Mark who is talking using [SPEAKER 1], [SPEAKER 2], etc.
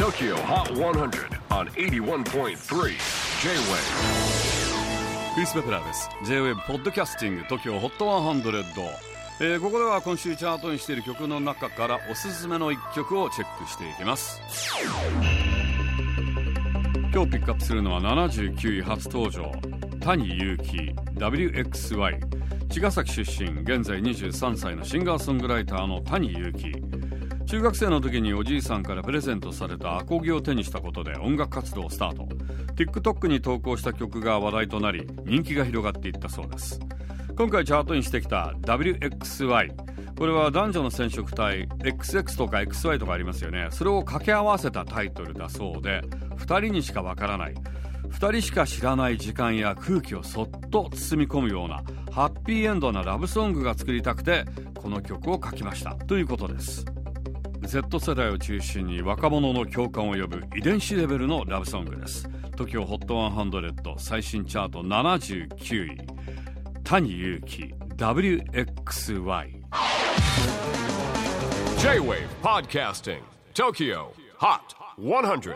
[SPEAKER 1] TOKYO HOT 100 on 81.3 J-WAVE
[SPEAKER 2] クリス・ベプラーです。J-WAVE ポッドキャスティング TOKYO HOT 100、えー、ここでは今週チャートにしている曲の中からおすすめの一曲をチェックしていきます。今日ピックアップするのは79位初登場。谷祐希 WXY 茅ヶ崎出身現在23歳のシンガーソングライターの谷祐希中学生の時におじいさんからプレゼントされたアコギを手にしたことで音楽活動をスタート。TikTok に投稿した曲が話題となり人気が広がっていったそうです。今回チャートにしてきた WXY これは男女の染色体 XX とか XY とかありますよね。それを掛け合わせたタイトルだそうで2人にしかわからない。2人しか知らない時間や空気をそっと包み込むようなハッピーエンドなラブソングが作りたくてこの曲を書きました。ということです。Z 世代を中心に若者の共感を呼ぶ遺伝子レベルのラブソングです。TOKIOHOT100 最新チャート79位。谷祐希 WXY
[SPEAKER 1] J-WAVE PODCASTING TOKYO HOT 100